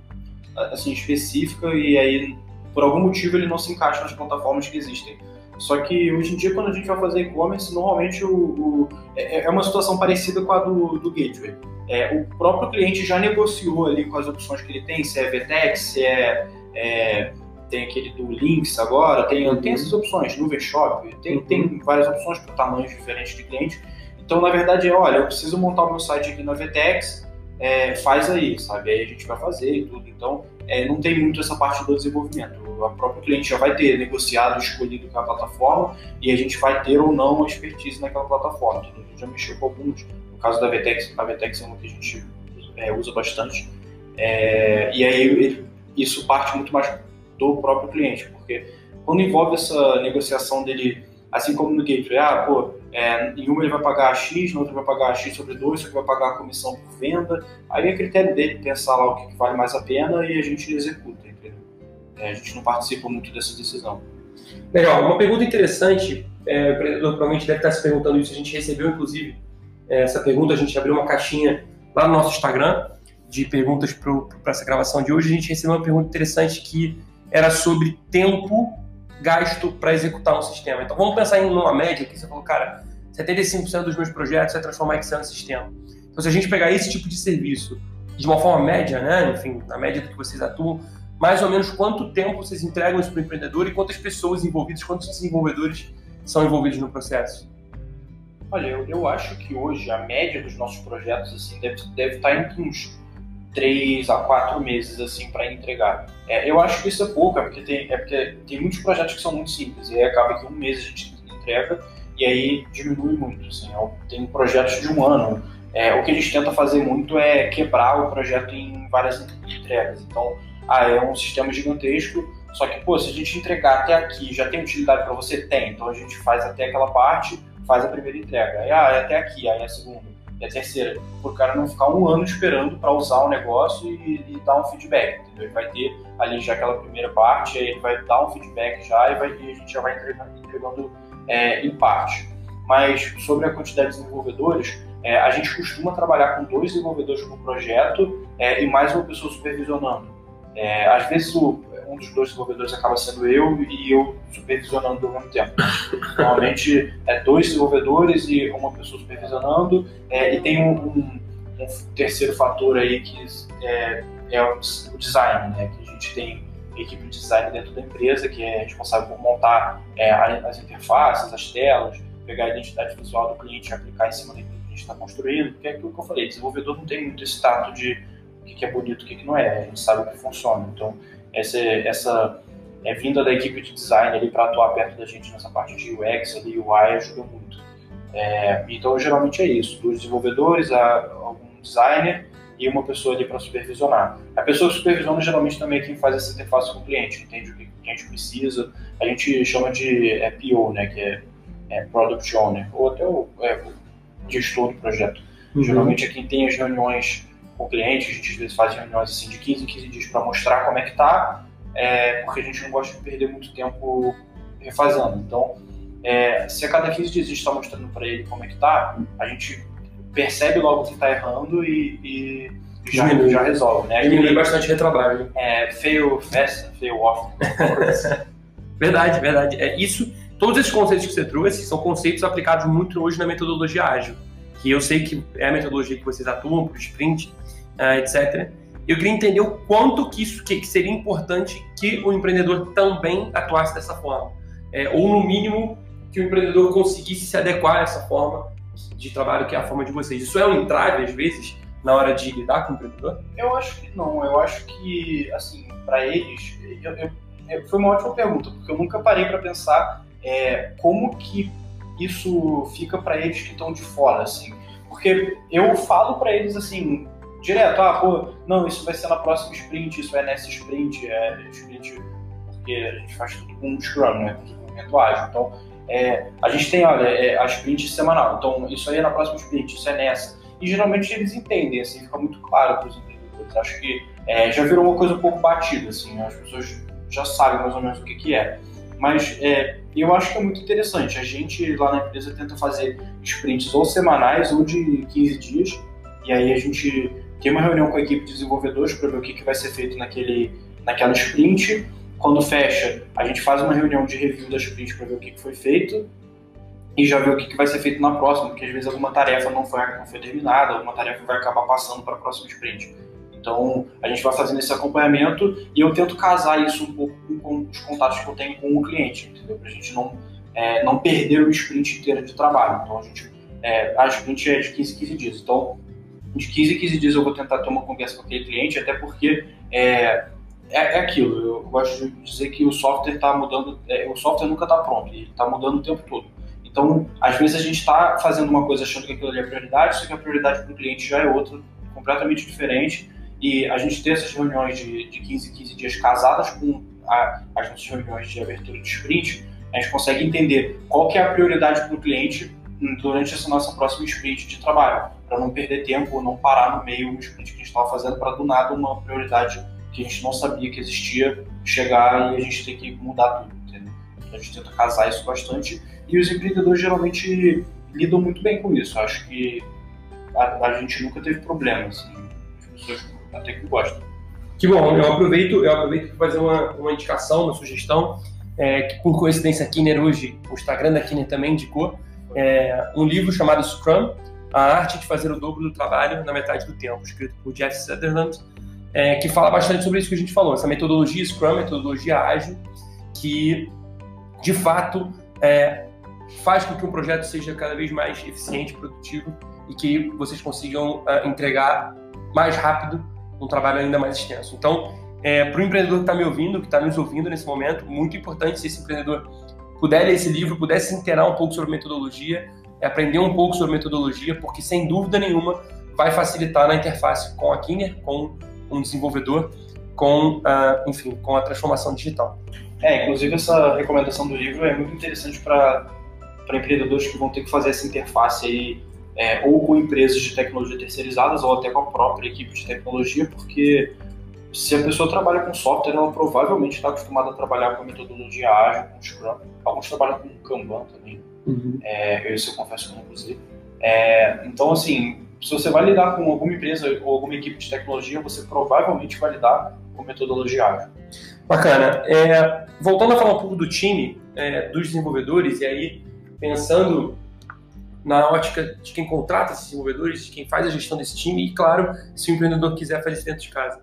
assim específica e aí por algum motivo ele não se encaixa nas plataformas que existem. Só que hoje em dia, quando a gente vai fazer e-commerce, normalmente o, o, é, é, uma situação parecida com a do, do Gateway. É, o próprio cliente já negociou ali com as opções que ele tem, se é VTEX, se é, é tem aquele do Links agora, tem, tem essas opções, Nuvem Shop, tem, uhum. tem várias opções para tamanhos diferentes de cliente. Então, na verdade, é, olha, eu preciso montar o meu site aqui na VTEX, é, faz aí, sabe? Aí a gente vai fazer e tudo. Então, é, não tem muito essa parte do desenvolvimento. O próprio cliente já vai ter negociado, escolhido com a plataforma e a gente vai ter ou não a expertise naquela plataforma. Então, a gente já mexeu com alguns. No caso da VTEX, a VTEX é uma que a gente é, usa bastante. É, e aí ele, isso parte muito mais do próprio cliente, porque quando envolve essa negociação dele, assim como no gateway, ah, pô, é, em uma ele vai pagar X, no outro vai pagar X sobre 2, outro vai pagar a comissão por venda. Aí é critério dele pensar lá o que vale mais a pena e a gente executa, a gente não participa muito dessa decisão. Legal, uma pergunta interessante, é, o empreendedor provavelmente deve estar se perguntando isso, a gente recebeu inclusive é, essa pergunta, a gente abriu uma caixinha lá no nosso Instagram de perguntas para essa gravação de hoje, a gente recebeu uma pergunta interessante que era sobre tempo gasto para executar um sistema. Então vamos pensar em uma média que você falou, cara, 75% dos meus projetos é transformar Excel em sistema. Então se a gente pegar esse tipo de serviço, de uma forma média, né? Enfim, na média do que vocês atuam, mais ou menos quanto tempo vocês entregam isso para o empreendedor e quantas pessoas envolvidas, quantos desenvolvedores são envolvidos no processo? Olha, eu, eu acho que hoje a média dos nossos projetos assim deve, deve estar entre uns três a quatro meses assim para entregar. É, eu acho que isso é pouco, é porque, tem, é porque tem muitos projetos que são muito simples, e aí acaba que um mês a gente entrega e aí diminui muito. Assim, é tem projetos de um ano. É, o que a gente tenta fazer muito é quebrar o projeto em várias entregas. Então, ah, é um sistema gigantesco, só que, pô, se a gente entregar até aqui, já tem utilidade para você? Tem. Então a gente faz até aquela parte, faz a primeira entrega. Aí, ah, é até aqui, aí é a segunda, e a terceira. Para o cara não ficar um ano esperando para usar o negócio e, e, dar um feedback, entendeu? Ele vai ter ali já aquela primeira parte, aí ele vai dar um feedback já e, vai, e a gente já vai entregando, entregando é, em parte. Mas sobre a quantidade de desenvolvedores, é, a gente costuma trabalhar com dois desenvolvedores por projeto é, e mais uma pessoa supervisionando. É, às vezes o, um dos dois desenvolvedores acaba sendo eu e eu supervisionando ao mesmo tempo. Normalmente é dois desenvolvedores e uma pessoa supervisionando, é, e tem um, um, um, terceiro fator aí que é, é o design, né? Que a gente tem equipe de design dentro da empresa que é responsável por montar é, as interfaces, as telas, pegar a identidade visual do cliente e aplicar em cima daquilo que a gente está construindo, que é aquilo que eu falei, desenvolvedor não tem muito esse tato de o que é bonito e o que não é, a gente sabe o que funciona. Então, essa, essa é, vinda da equipe de design ali para atuar perto da gente nessa parte de UX ali, UI ajuda muito. É, então, geralmente é isso, dois desenvolvedores, algum designer e uma pessoa ali para supervisionar. A pessoa que supervisiona geralmente também é quem faz essa interface com o cliente, entende o que a gente precisa. A gente chama de é, PO, né, que é, é Product Owner, ou até o, é, o gestor do projeto. Uhum. Geralmente é quem tem as reuniões com o cliente, a gente às vezes faz reuniões assim de 15 em 15 dias para mostrar como é que está, é, porque a gente não gosta de perder muito tempo refazendo. Então, é, se a cada 15 dias a gente está mostrando para ele como é que está, a gente percebe logo que está errando e, e já, já, resolve, né? Diminui bastante retrabalho. É, fail fast, fail off. verdade, verdade. É isso. Todos esses conceitos que você trouxe são conceitos aplicados muito hoje na metodologia ágil, que eu sei que é a metodologia que vocês atuam para o sprint, uh, ah, etc. Eu queria entender o quanto que isso que, que, seria importante que o empreendedor também atuasse dessa forma, é, ou no mínimo que o empreendedor conseguisse se adequar a essa forma de trabalho que é a forma de vocês. Isso é um entrave às vezes na hora de lidar com o empreendedor? Eu acho que não. Eu acho que assim para eles, eu, eu, foi uma ótima pergunta porque eu nunca parei para pensar é, como que isso fica para eles que estão de fora, assim. Porque eu falo para eles assim, direto, ah, pô, não, isso vai ser na próxima sprint, isso é nessa sprint, é sprint, porque a gente faz tudo com Scrum, né? Desenvolvimento ágil. Então, é, a gente tem, olha, é, a sprint semanal, então isso aí é na próxima sprint, isso é nessa. E geralmente eles entendem, assim, fica muito claro para os empreendedores. Acho que é, já virou uma coisa um pouco batida, assim, as pessoas já sabem mais ou menos o que, que é. Mas é, eu acho que é muito interessante. A gente lá na empresa tenta fazer sprints ou semanais ou de 15 dias, e aí a gente tem uma reunião com a equipe de desenvolvedores para ver o que, que vai ser feito naquele, naquela sprint. Quando fecha, a gente faz uma reunião de review da sprint para ver o que, que foi feito e já ver o que, que vai ser feito na próxima, porque às vezes alguma tarefa não foi, não foi terminada, alguma tarefa vai acabar passando para a próxima sprint. Então, a gente vai fazendo esse acompanhamento e eu tento casar isso um pouco com os contatos que eu tenho com o cliente, entendeu? Para a gente não, é, não perder o sprint inteiro de trabalho. Então, a gente, é, a sprint é de 15 em 15 dias. Então, de 15 em 15 dias eu vou tentar ter uma conversa com aquele cliente, até porque é, é, é aquilo. Eu gosto de dizer que o software está mudando, é, o software nunca está pronto, ele está mudando o tempo todo. Então, às vezes a gente está fazendo uma coisa achando que aquilo ali é prioridade, só que a prioridade para o cliente já é outra, completamente diferente e a gente ter essas reuniões de, de 15 em 15 dias casadas com a, as nossas reuniões de abertura de sprint, a gente consegue entender qual que é a prioridade para o cliente durante essa nossa próxima sprint de trabalho, para não perder tempo não parar no meio do sprint que a gente estava fazendo para do nada uma prioridade que a gente não sabia que existia chegar e a gente ter que mudar tudo, entendeu? Então a gente tenta casar isso bastante e os empreendedores geralmente lidam muito bem com isso. Acho que a, a gente nunca teve problemas. Assim, as pessoas até que gosta. Que bom, eu aproveito, eu aproveito para fazer uma, uma indicação, uma sugestão, é, que por coincidência a Kinner hoje, o Instagram da Kinner também indicou, é, um livro chamado Scrum, A Arte de Fazer o Dobro do Trabalho na Metade do Tempo, escrito por Jeff Sutherland, é, que fala bastante sobre isso que a gente falou, essa metodologia Scrum, metodologia ágil, que de fato é, faz com que um projeto seja cada vez mais eficiente, produtivo e que vocês consigam uh, entregar mais rápido um trabalho ainda mais extenso. Então, é, para o empreendedor que está me ouvindo, que está nos ouvindo nesse momento, muito importante se esse empreendedor puder ler esse livro, puder se inteirar um pouco sobre metodologia, aprender um pouco sobre metodologia, porque sem dúvida nenhuma vai facilitar na interface com a Kinner, com um desenvolvedor, com, uh, enfim, com a transformação digital. É, inclusive essa recomendação do livro é muito interessante para empreendedores que vão ter que fazer essa interface aí, é, ou com empresas de tecnologia terceirizadas, ou até com a própria equipe de tecnologia, porque se a pessoa trabalha com software, ela provavelmente está acostumada a trabalhar com metodologia ágil, com Scrum. Alguns trabalham com Kanban também. Uhum. É, eu, isso eu confesso que não usei. É, então, assim, se você vai lidar com alguma empresa ou alguma equipe de tecnologia, você provavelmente vai lidar com metodologia ágil. Bacana. É, voltando a falar um pouco do time, é, dos desenvolvedores, e aí pensando na ótica de quem contrata esses desenvolvedores, de quem faz a gestão desse time, e claro, se o empreendedor quiser fazer isso dentro de casa.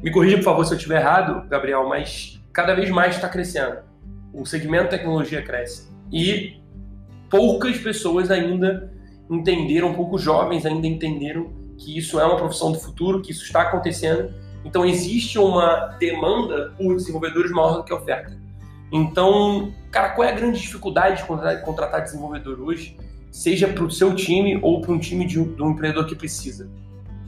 Me corrija, por favor, se eu estiver errado, Gabriel, mas cada vez mais está crescendo. O segmento tecnologia cresce. E poucas pessoas ainda entenderam, poucos jovens ainda entenderam que isso é uma profissão do futuro, que isso está acontecendo. Então existe uma demanda por desenvolvedores maior do que a oferta. Então, cara, qual é a grande dificuldade de contratar, desenvolvedor hoje, seja para o seu time ou para um time de um, de um, empreendedor que precisa?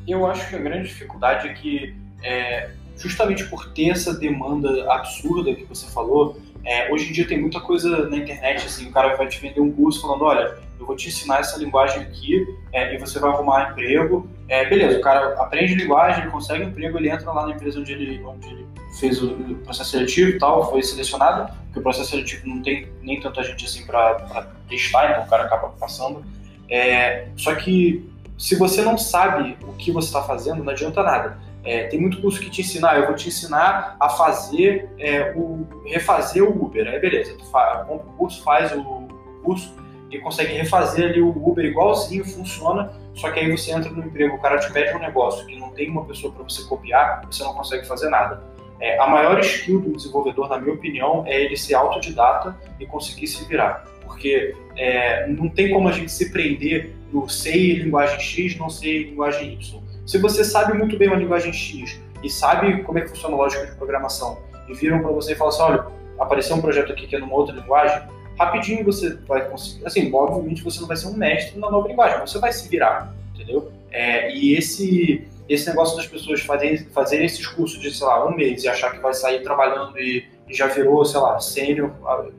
Eu acho que a grande dificuldade é que, é, justamente por ter essa demanda absurda que você falou, é, hoje em dia tem muita coisa na internet, assim, o cara vai te vender um curso falando, olha, eu vou te ensinar essa linguagem aqui é, e você vai arrumar emprego. É, beleza, o cara aprende linguagem, consegue emprego, ele entra lá na empresa onde ele, onde ele fez o processo seletivo e tal, foi selecionado, porque o processo seletivo não tem nem tanta gente assim para testar, então o cara acaba passando. É, só que se você não sabe o que você está fazendo, não adianta nada. É, tem muito curso que te ensina, ah, eu vou te ensinar a fazer é, o refazer o Uber. Aí beleza, tu compra o curso, faz o curso e consegue refazer ali o Uber igualzinho, funciona, só que aí você entra no emprego, o cara te pede um negócio que não tem uma pessoa para você copiar, você não consegue fazer nada. É, a maior skill do desenvolvedor, na minha opinião, é ele ser autodidata e conseguir se virar. Porque é, não tem como a gente se prender no sei linguagem X, não sei linguagem Y se você sabe muito bem uma linguagem X e sabe como é que funciona a lógica de programação e viram para você e falam assim, olha, apareceu um projeto aqui que é numa outra linguagem, rapidinho você vai conseguir, assim, obviamente você não vai ser um mestre na nova linguagem, você vai se virar, entendeu? É, e esse esse negócio das pessoas fazerem fazer esses cursos de, sei lá, um mês e achar que vai sair trabalhando e, e já virou, sei lá, sênior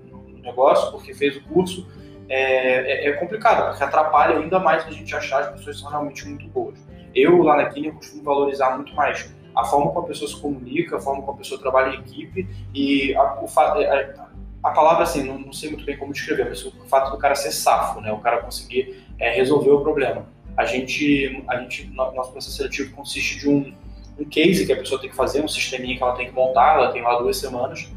no negócio porque fez o curso, é, é, é complicado, porque atrapalha ainda mais a gente achar as pessoas são realmente muito boas. Eu, lá na eu costumo valorizar muito mais a forma como a pessoa se comunica, a forma como a pessoa trabalha em equipe e a, o, a, é, é, a palavra, assim, não, não, sei muito bem como descrever, mas o fato do cara ser safo, né? O cara conseguir é, resolver o problema. A gente, a gente, nosso processo seletivo consiste de um, um case que a pessoa tem que fazer, um sisteminha que ela tem que montar, ela tem lá duas semanas.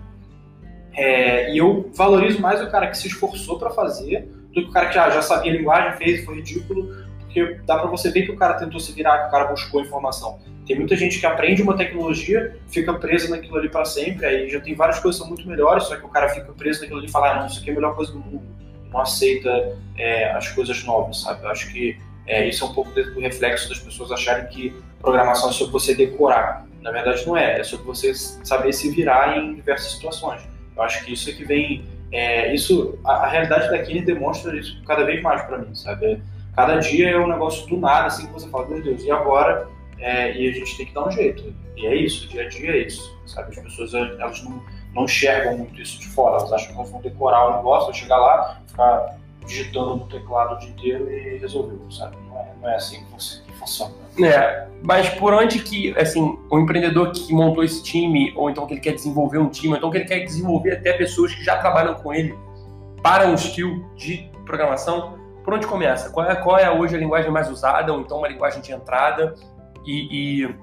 É, e eu valorizo mais o cara que se esforçou para fazer do que o cara que já, já sabia a linguagem, fez, foi ridículo, porque dá para você ver que o cara tentou se virar, que o cara buscou informação. Tem muita gente que aprende uma tecnologia, fica preso naquilo ali para sempre, aí já tem várias coisas que são muito melhores, só que o cara fica preso naquilo ali e fala, ah, não, isso aqui é a melhor coisa do mundo, não aceita é, as coisas novas, sabe? Eu acho que é, isso é um pouco do reflexo das pessoas acharem que programação é sobre você decorar. Na verdade, não é, é sobre você saber se virar em diversas situações. Eu acho que isso é que vem. É, isso, a, a realidade da Kine demonstra isso cada vez mais para mim, sabe? cada dia é um negócio do nada, assim, que você fala, meu Deus, e agora? É, e a gente tem que dar um jeito. E é isso, dia a dia é isso, sabe? As pessoas, elas não, não enxergam muito isso de fora, elas acham que vão decorar o negócio, vão chegar lá, ficar digitando no teclado o dia inteiro e resolveu, sabe? Não é, não é assim que funciona. É, mas por onde que, assim, o empreendedor que montou esse time, ou então que ele quer desenvolver um time, ou então que ele quer desenvolver até pessoas que já trabalham com ele para um skill de programação, por onde começa? Qual é, qual é hoje a linguagem mais usada, ou então uma linguagem de entrada, e, e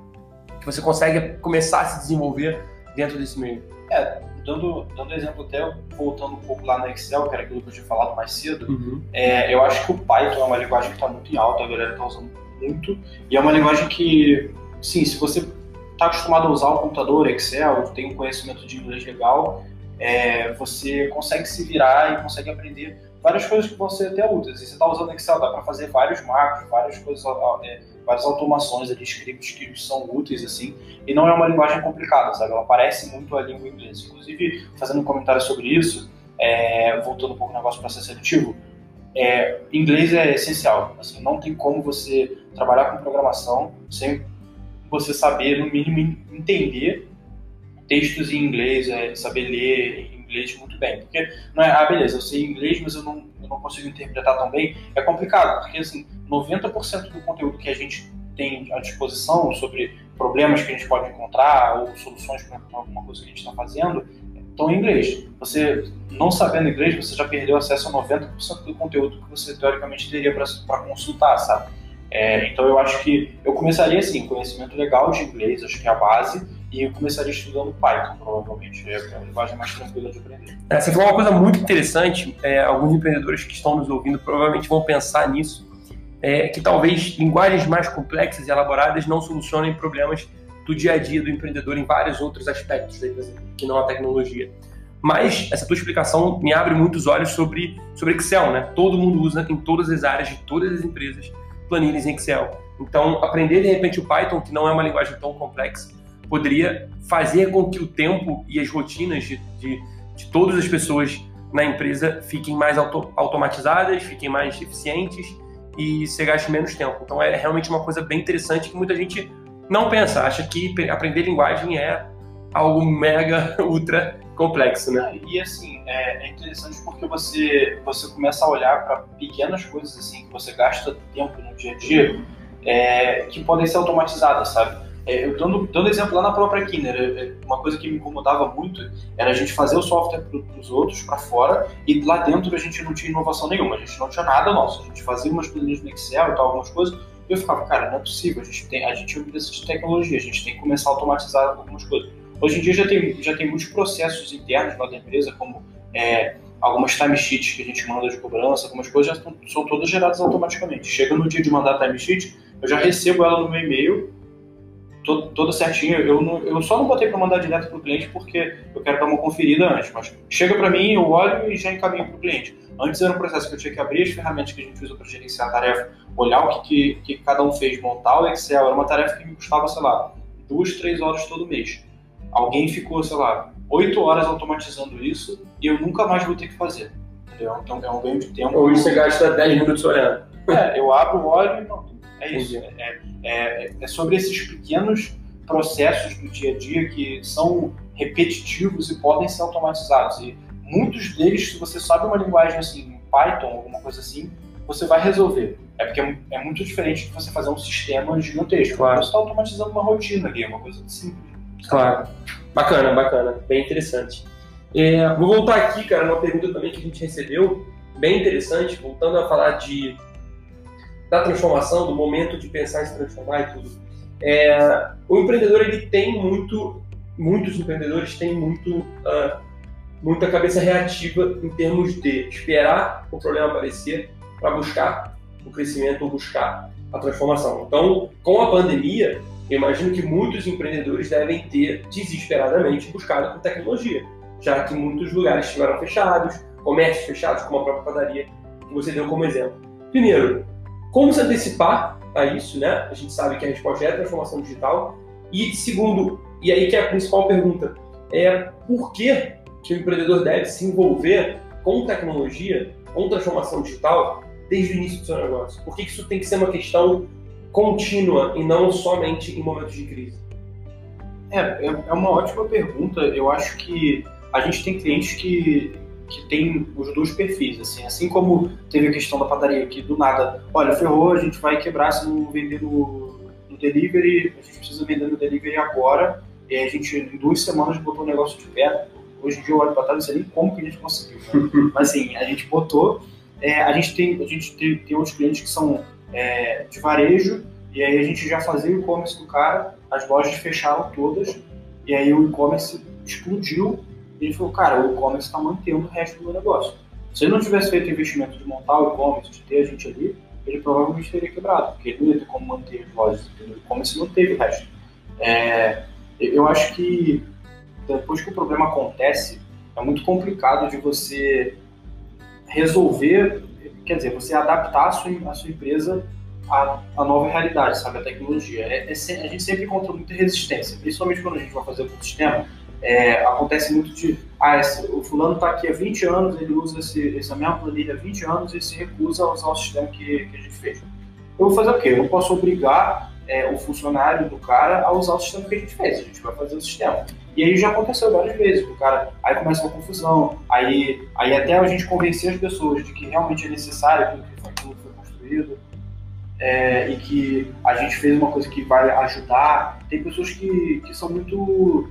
que você consegue começar a se desenvolver dentro desse meio? É, dando, dando exemplo até voltando um pouco lá no Excel, que era aquilo que eu tinha falado mais cedo, uhum. é, eu acho que o Python é uma linguagem que está muito em alta, a galera está usando muito, e é uma linguagem que, sim, se você está acostumado a usar o computador, Excel, tem um conhecimento de inglês legal, é, você consegue se virar e consegue aprender várias coisas que vão ser até úteis. E você está usando Excel, dá para fazer vários macros, várias coisas, é, várias automações ali, scripts que são úteis, assim, e não é uma linguagem complicada, sabe? Ela parece muito a língua inglesa. Inclusive, fazendo um comentário sobre isso, é, voltando um pouco ao negócio do processo seletivo, é, inglês é essencial. Assim, não tem como você trabalhar com programação sem você saber, no mínimo, entender textos em inglês, é, saber ler inglês muito bem. Porque não é, ah, beleza, eu sei inglês, mas eu não, eu não consigo interpretar tão bem. É complicado, porque assim, 90% do conteúdo que a gente tem à disposição sobre problemas que a gente pode encontrar ou soluções para alguma coisa que a gente está fazendo estão em inglês. Você, não sabendo inglês, você já perdeu acesso a 90% do conteúdo que você teoricamente teria para consultar, sabe? É, então eu acho que eu começaria assim, conhecimento legal de inglês, acho que é a base, e começaria estudando Python, provavelmente. É a linguagem mais tranquila de aprender. É, você falou uma coisa muito interessante, é, alguns empreendedores que estão nos ouvindo provavelmente vão pensar nisso, é, que talvez linguagens mais complexas e elaboradas não solucionem problemas do dia a dia do empreendedor em vários outros aspectos, que não a tecnologia. Mas essa tua explicação me abre muitos olhos sobre, sobre Excel, né? Todo mundo usa em todas as áreas de todas as empresas planilhas em Excel. Então, aprender de repente o Python, que não é uma linguagem tão complexa, poderia fazer com que o tempo e as rotinas de, de, de todas as pessoas na empresa fiquem mais auto, automatizadas, fiquem mais eficientes e você gaste menos tempo. Então é realmente uma coisa bem interessante que muita gente não pensa, acha que aprender linguagem é algo mega, ultra complexo, né? E assim, é, é interessante porque você, você começa a olhar para pequenas coisas assim, que você gasta tempo no dia a dia, é, que podem ser automatizadas, sabe? É, eu dando, dando exemplo lá na própria Kinner, é, é, uma coisa que me incomodava muito era a gente fazer o software para os outros, para fora, e lá dentro a gente não tinha inovação nenhuma, a gente não tinha nada nosso, a gente fazia umas planilhas no Excel e tal, algumas coisas, e eu ficava, cara, não é possível, a gente tem, a gente precisa de tecnologia, a gente tem que começar a automatizar algumas coisas. Hoje em dia já tem, já tem muitos processos internos lá da empresa, como é, algumas timesheets que a gente manda de cobrança, algumas coisas já estão, são todas geradas automaticamente. Chega no dia de mandar a timesheet, eu já recebo ela no meu e-mail, todo, todo certinho. Eu, não, eu só não botei para mandar direto para o cliente porque eu quero dar uma conferida antes, mas chega para mim, eu olho e já encaminho para o cliente. Antes era um processo que eu tinha que abrir as ferramentas que a gente usa para gerenciar a tarefa, olhar o que, que, que, cada um fez, montar o Excel. Era uma tarefa que me custava, sei lá, duas, três horas todo mês. Alguém ficou, sei lá, oito horas automatizando isso e eu nunca mais vou ter que fazer. Entendeu? Então é um ganho de tempo. Ou você gasta 10 minutos olhando. É, eu abro, olho e não, é isso. É, é, é, sobre esses pequenos processos do dia a dia que são repetitivos e podem ser automatizados. E muitos deles, se você sabe uma linguagem assim, Python, alguma coisa assim, você vai resolver. É porque é, muito diferente de você fazer um sistema gigantesco. Claro. Você está automatizando uma rotina ali, é uma coisa simples. Claro. Bacana, bacana. Bem interessante. É, vou voltar aqui, cara, uma pergunta também que a gente recebeu, bem interessante, voltando a falar de da transformação, do momento de pensar em se transformar e tudo. É, o empreendedor ele tem muito, muitos empreendedores têm muito, uh, muita cabeça reativa em termos de esperar o problema aparecer para buscar o crescimento ou buscar a transformação. Então, com a pandemia, eu imagino que muitos empreendedores devem ter desesperadamente buscado por tecnologia, já que muitos lugares estiveram fechados, comércios fechados, como a própria padaria que você deu como exemplo. Primeiro, como se antecipar a isso, né? A gente sabe que a resposta é a transformação digital. E segundo, e aí que é a principal pergunta, é por que, que o empreendedor deve se envolver com tecnologia, com transformação digital, desde o início do seu negócio? Por que isso tem que ser uma questão contínua e não somente em momentos de crise? É, é, é uma ótima pergunta. Eu acho que a gente tem clientes que que tem os dois perfis, assim, assim como teve a questão da padaria que do nada, olha, ferrou, a gente vai quebrar se não vender no, no delivery, a gente precisa vender no delivery agora, e a gente em duas semanas botou o negócio de pé, hoje em dia eu olho para trás não sei nem como que a gente conseguiu, né? mas assim, a gente botou, é, a gente tem, a gente tem, tem outros clientes que são é, de varejo, e aí a gente já fazia o e-commerce do cara, as lojas fecharam todas, e aí o e-commerce explodiu, ele falou, cara, o e-commerce está mantendo o resto do meu negócio. Se ele não tivesse feito o investimento de montar o e-commerce, de ter a gente ali, ele provavelmente teria quebrado, porque ele não ia ter como manter as lojas, entendeu? O e-commerce não teve o resto. É, eu acho que depois que o problema acontece, é muito complicado de você resolver, quer dizer, você adaptar a sua, a sua empresa à, à nova realidade, sabe, a tecnologia. É, é, a gente sempre encontra muita resistência, principalmente quando a gente vai fazer o sistema, é, acontece muito de, ah, esse, o fulano está aqui há 20 anos, ele usa esse, essa mesma planilha há 20 anos e se recusa a usar o sistema que, que a gente fez. Eu vou fazer o quê? Eu não posso obrigar é, o funcionário do cara a usar o sistema que a gente fez, a gente vai fazer o sistema. E aí já aconteceu várias vezes, o cara, aí começa uma confusão, aí, aí até a gente convencer as pessoas de que realmente é necessário aquilo que foi, foi construído, é, e que a gente fez uma coisa que vai ajudar. Tem pessoas que, que são muito.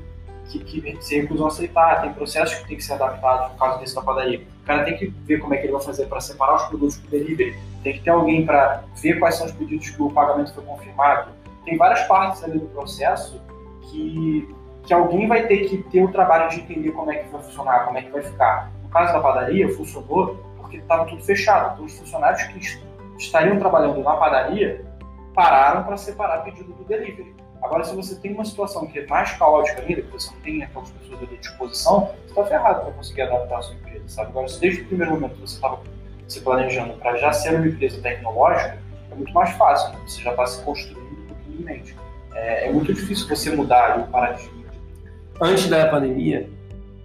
Que, que se a aceitar, tem processos que tem que ser adaptados, no caso desse da padaria. O cara tem que ver como é que ele vai fazer para separar os produtos para delivery, tem que ter alguém para ver quais são os pedidos que o pagamento foi confirmado. Tem várias partes ali do processo que que alguém vai ter que ter o trabalho de entender como é que vai funcionar, como é que vai ficar. No caso da padaria, funcionou porque estava tudo fechado. Então, os funcionários que estariam trabalhando na padaria pararam para separar pedido do delivery. Agora, se você tem uma situação que é mais caótica ainda, que você não tem aquelas pessoas à disposição, você está ferrado para conseguir adaptar a sua empresa, sabe? Agora, se desde o primeiro momento você estava se planejando para já ser uma empresa tecnológica, é muito mais fácil, né? você já está se construindo pequenamente. É, é muito difícil você mudar o paradigma antes da pandemia,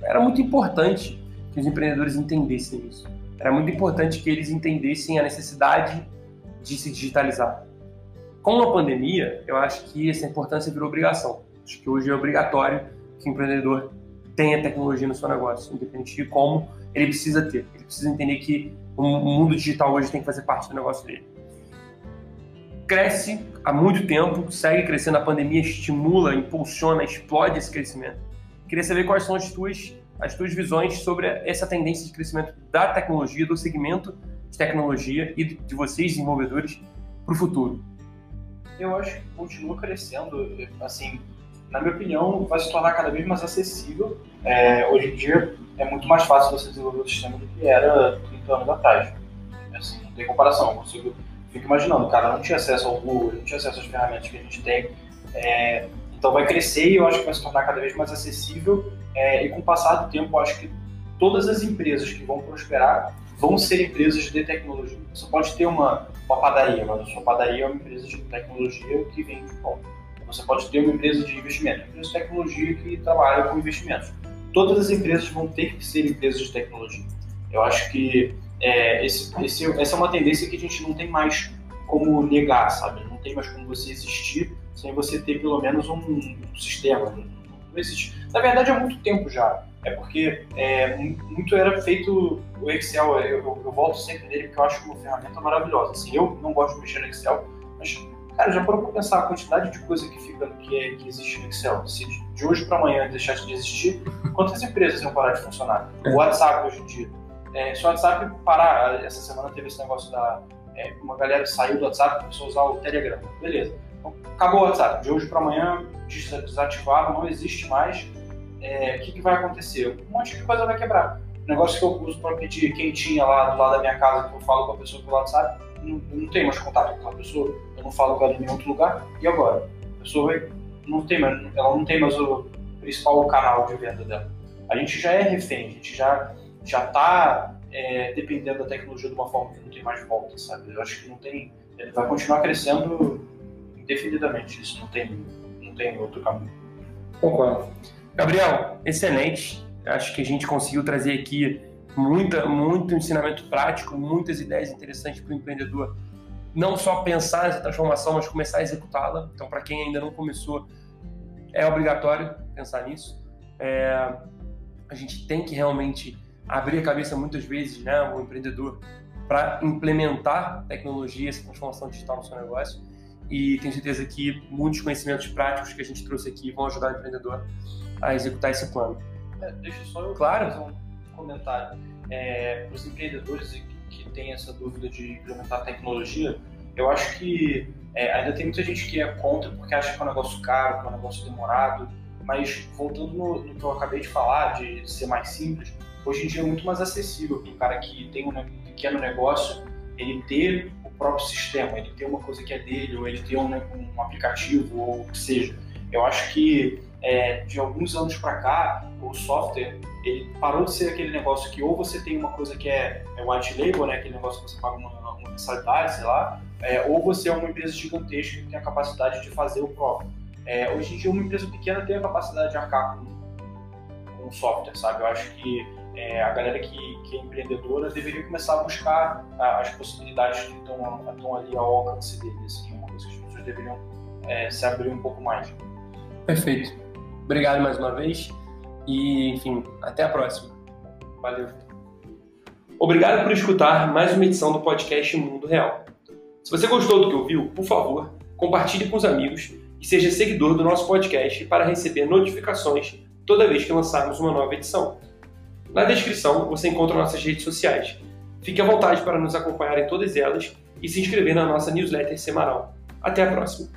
era muito importante que os empreendedores entendessem isso. Era muito importante que eles entendessem a necessidade de se digitalizar. Com a pandemia, eu acho que essa importância virou obrigação. Acho que hoje é obrigatório que o empreendedor tenha tecnologia no seu negócio, independente de como ele precisa ter. Ele precisa entender que o mundo digital hoje tem que fazer parte do negócio dele. Cresce há muito tempo, segue crescendo, a pandemia estimula, impulsiona, explode esse crescimento. Queria saber quais são as tuas, as tuas visões sobre essa tendência de crescimento da tecnologia, do segmento de tecnologia e de vocês, desenvolvedores, para o futuro. Eu acho que continua crescendo. Assim, na minha opinião, vai se tornar cada vez mais acessível. É, hoje em dia, é muito mais fácil você desenvolver o sistema do que era 30 anos atrás. Assim, não tem comparação. Eu consigo, fico imaginando, o cara não tinha acesso ao Google, não tinha acesso às ferramentas que a gente tem. É, então vai crescer e eu acho que vai se tornar cada vez mais acessível. É, e com o passar do tempo, eu acho que todas as empresas que vão prosperar vão ser empresas de tecnologia. Você pode ter uma, uma padaria, mas a sua padaria é uma empresa de tecnologia que vende pão. Você pode ter uma empresa de investimento, uma empresa de tecnologia que trabalha com investimentos. Todas as empresas vão ter que ser empresas de tecnologia. Eu acho que é, esse, esse, essa é uma tendência que a gente não tem mais como negar, sabe? Não tem mais como você existir sem você ter pelo menos um, um sistema. Não existe. Na verdade, há muito tempo já. É porque é, muito era feito o Excel. Eu, eu, eu, volto sempre nele porque eu acho uma ferramenta maravilhosa. Assim, eu não gosto de mexer no Excel, mas cara, já parou para pensar a quantidade de coisa que fica que, é, que existe no Excel? Se de hoje para amanhã deixasse de existir, quantas empresas iam parar de funcionar? O WhatsApp hoje em dia. É, se o WhatsApp parar, essa semana teve esse negócio da. É, uma galera saiu do WhatsApp e começou a usar o Telegram. Beleza acabou o WhatsApp, de hoje para amanhã desativaram, não existe mais. É, o que, que, vai acontecer? Um monte de coisa vai quebrar. O negócio que eu uso para pedir quentinha lá do lado da minha casa, que eu falo com a pessoa pelo WhatsApp, não, não tenho mais contato com aquela pessoa, eu não falo com ela em nenhum outro lugar, e agora? A pessoa vai, não tem mais, ela não tem mais o principal canal de venda dela. A gente já é refém, a gente já já está é, dependendo da tecnologia de uma forma que não tem mais volta, sabe? Eu acho que não tem, ele vai continuar crescendo indefinidamente. Isso não tem, não tem outro caminho. Concordo. Gabriel, excelente. Acho que a gente conseguiu trazer aqui muita, muito ensinamento prático, muitas ideias interessantes para o empreendedor. Não só pensar nessa transformação, mas começar a executá-la. Então, para quem ainda não começou, é obrigatório pensar nisso. É, a gente tem que realmente abrir a cabeça muitas vezes, né, o empreendedor, para implementar tecnologia, essa transformação digital no seu negócio e tenho certeza que muitos conhecimentos práticos que a gente trouxe aqui vão ajudar o empreendedor a executar esse plano. É, deixa só eu claro. fazer um comentário. É, para os empreendedores que, que têm essa dúvida de implementar tecnologia, eu acho que é, ainda tem muita gente que é contra porque acha que é um negócio caro, que é um negócio demorado, Mas voltando no, no, que eu acabei de falar, de ser mais simples, hoje em dia é muito mais acessível para o cara que tem um pequeno negócio, ele ter o próprio sistema, ele ter uma coisa que é dele, ou ele ter um, um aplicativo, ou o que seja. Eu acho que é, de alguns anos para cá, o software ele parou de ser aquele negócio que ou você tem uma coisa que é, é white label, né, aquele negócio que você paga uma, uma mensalidade, sei lá, é, ou você é uma empresa gigantesca que tem a capacidade de fazer o próprio. É, hoje em dia, uma empresa pequena tem a capacidade de arcar com, com software, sabe? Eu acho que é, a galera que, que, é empreendedora deveria começar a buscar as possibilidades que estão ali ao alcance deles. Assim, uma coisa que as pessoas deveriam é, se abrir um pouco mais. Perfeito. Obrigado mais uma vez e, enfim, até a próxima. Valeu. Obrigado por escutar mais uma edição do podcast Mundo Real. Se você gostou do que ouviu, por favor, compartilhe com os amigos e seja seguidor do nosso podcast para receber notificações toda vez que lançarmos uma nova edição. Na descrição você encontra nossas redes sociais. Fique à vontade para nos acompanhar em todas elas e se inscrever na nossa newsletter semanal. Até a próxima!